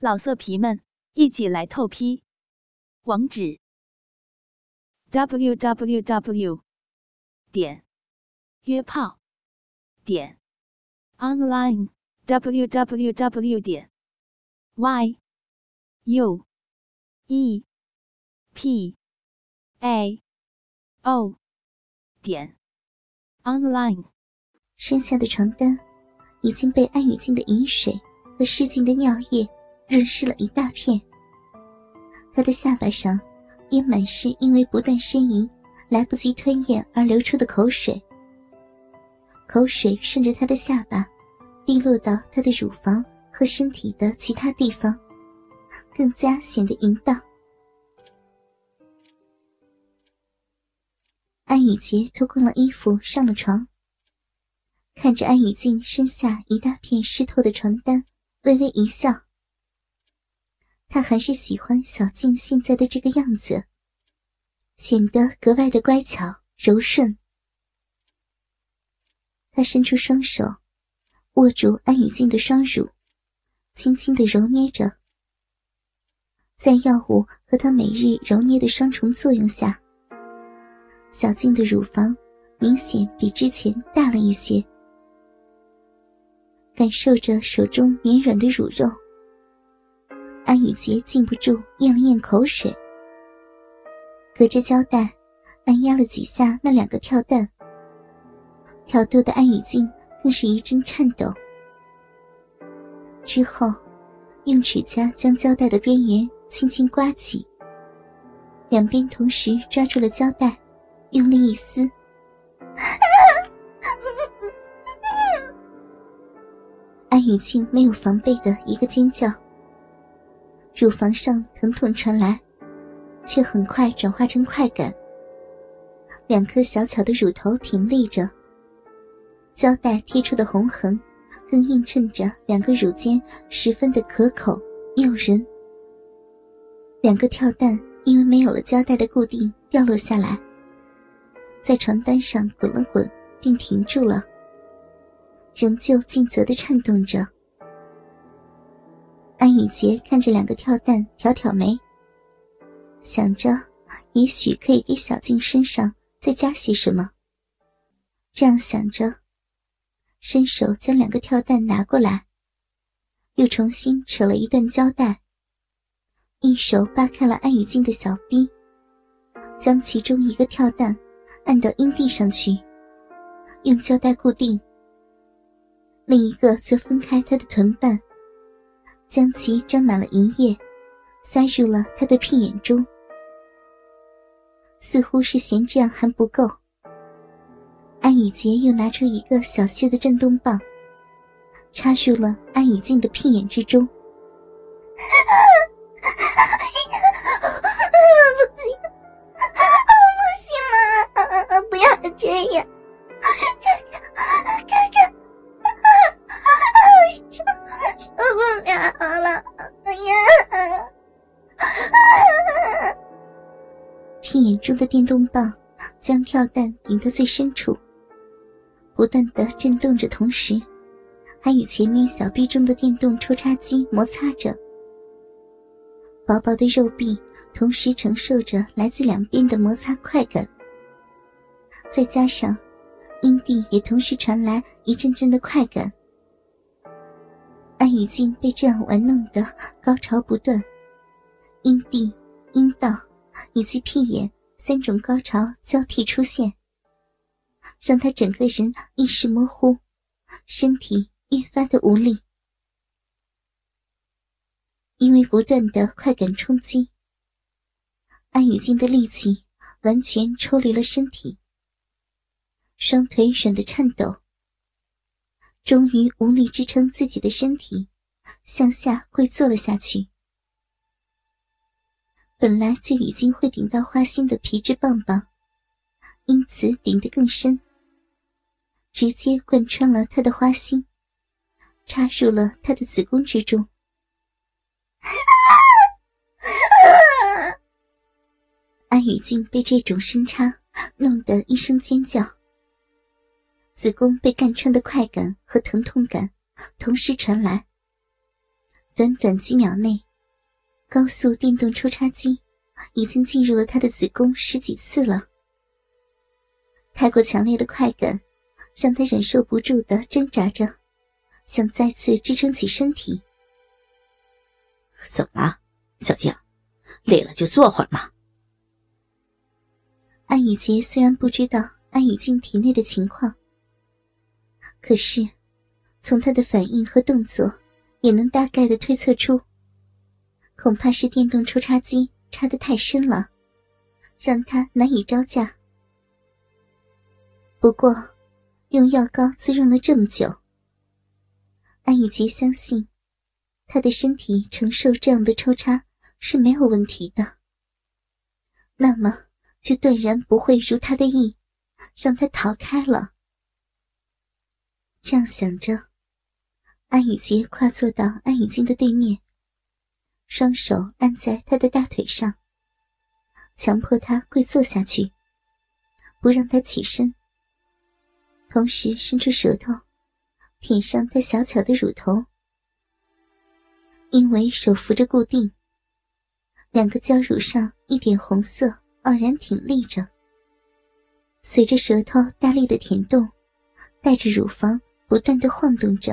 老色皮们，一起来透批！网址：w w w 点约炮点 online w w w 点 y u e p a o 点 online。身下的床单已经被安雨静的饮水和失禁的尿液。润湿了一大片，他的下巴上也满是因为不断呻吟、来不及吞咽而流出的口水。口水顺着他的下巴滴落到他的乳房和身体的其他地方，更加显得淫荡。安雨洁脱光了衣服上了床，看着安雨静身下一大片湿透的床单，微微一笑。他还是喜欢小静现在的这个样子，显得格外的乖巧柔顺。他伸出双手，握住安雨静的双乳，轻轻的揉捏着。在药物和他每日揉捏的双重作用下，小静的乳房明显比之前大了一些。感受着手中绵软的乳肉。安雨洁禁不住咽了咽口水，隔着胶带按压了几下那两个跳蛋，挑逗的安雨静更是一阵颤抖。之后，用指甲将胶带的边缘轻轻刮起，两边同时抓住了胶带，用力一撕，安雨静没有防备的一个尖叫。乳房上疼痛传来，却很快转化成快感。两颗小巧的乳头挺立着，胶带贴出的红痕，更映衬着两个乳尖十分的可口诱人。两个跳蛋因为没有了胶带的固定，掉落下来，在床单上滚了滚，并停住了，仍旧尽责的颤动着。安雨洁看着两个跳蛋，挑挑眉，想着也许可以给小静身上再加些什么。这样想着，伸手将两个跳蛋拿过来，又重新扯了一段胶带，一手扒开了安雨静的小臂，将其中一个跳蛋按到阴蒂上去，用胶带固定，另一个则分开她的臀瓣。将其沾满了银液，塞入了他的屁眼中。似乎是嫌这样还不够，安雨洁又拿出一个小些的震动棒，插入了安雨静的屁眼之中。不行，不行了，不要这样。中的电动棒将跳蛋顶到最深处，不断的震动着，同时还与前面小臂中的电动抽插机摩擦着。薄薄的肉壁同时承受着来自两边的摩擦快感，再加上阴蒂也同时传来一阵阵的快感。安雨静被这样玩弄的高潮不断，阴蒂、阴道以及屁眼。三种高潮交替出现，让他整个人意识模糊，身体越发的无力。因为不断的快感冲击，安雨静的力气完全抽离了身体，双腿软的颤抖，终于无力支撑自己的身体，向下跪坐了下去。本来就已经会顶到花心的皮质棒棒，因此顶得更深，直接贯穿了他的花心，插入了他的子宫之中。安雨静被这种深插弄得一声尖叫，子宫被干穿的快感和疼痛感同时传来，短短几秒内，高速电动抽插机已经进入了他的子宫十几次了。太过强烈的快感，让他忍受不住的挣扎着，想再次支撑起身体。怎么了，小静？累了就坐会儿嘛。安雨洁虽然不知道安雨静体内的情况，可是从她的反应和动作。也能大概的推测出，恐怕是电动抽插机插得太深了，让他难以招架。不过，用药膏滋润了这么久，安雨洁相信，他的身体承受这样的抽插是没有问题的。那么，就断然不会如他的意，让他逃开了。这样想着。安雨洁跨坐到安雨静的对面，双手按在他的大腿上，强迫他跪坐下去，不让他起身。同时伸出舌头，舔上他小巧的乳头。因为手扶着固定，两个娇乳上一点红色傲然挺立着。随着舌头大力的舔动，带着乳房不断的晃动着。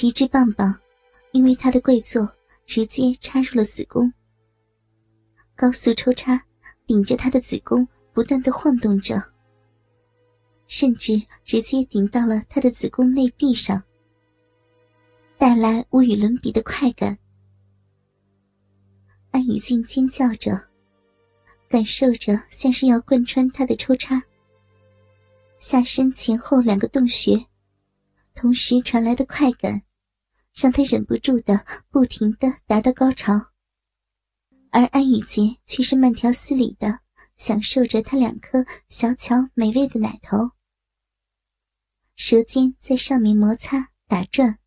皮质棒棒因为他的跪坐，直接插入了子宫。高速抽插，顶着他的子宫不断的晃动着。甚至直接顶到了他的子宫内壁上，带来无与伦比的快感。安雨静尖叫着，感受着像是要贯穿他的抽插。下身前后两个洞穴，同时传来的快感，让他忍不住的不停的达到高潮。而安雨洁却是慢条斯理的享受着他两颗小巧美味的奶头。舌尖在上面摩擦打转，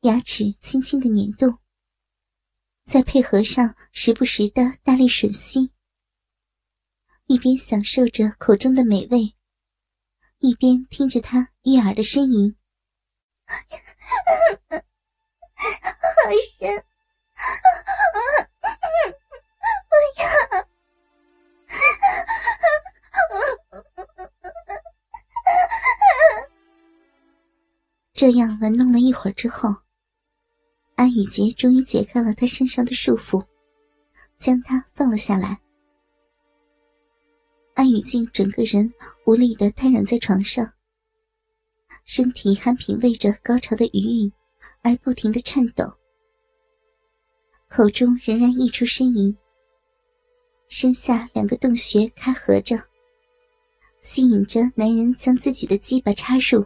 牙齿轻轻的捻动，再配合上时不时的大力吮吸，一边享受着口中的美味，一边听着他悦耳的呻吟，好深。这样玩弄了一会儿之后，安雨洁终于解开了他身上的束缚，将他放了下来。安雨静整个人无力的瘫软在床上，身体还品味着高潮的余韵，而不停的颤抖，口中仍然溢出呻吟。身下两个洞穴开合着，吸引着男人将自己的鸡巴插入。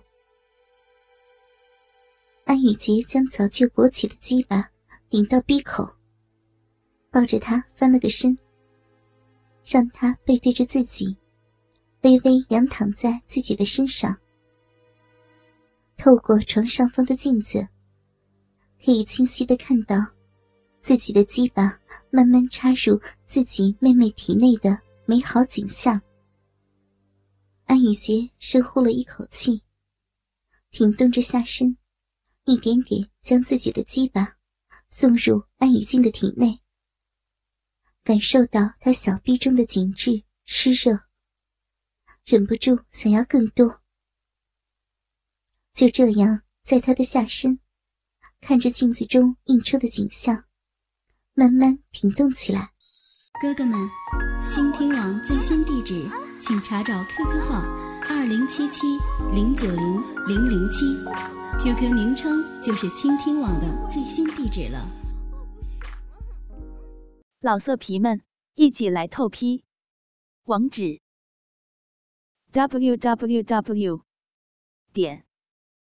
安雨洁将早就勃起的鸡巴顶到鼻口，抱着他翻了个身，让他背对着自己，微微仰躺在自己的身上。透过床上方的镜子，可以清晰的看到自己的鸡巴慢慢插入自己妹妹体内的美好景象。安雨洁深呼了一口气，挺动着下身。一点点将自己的鸡巴送入安雨静的体内，感受到她小臂中的紧致湿热，忍不住想要更多。就这样，在他的下身，看着镜子中映出的景象，慢慢停动起来。哥哥们，倾听网最新地址，请查找 QQ 号二零七七零九零零零七。QQ 名称就是倾听网的最新地址了。老色皮们，一起来透批！网址：w w w 点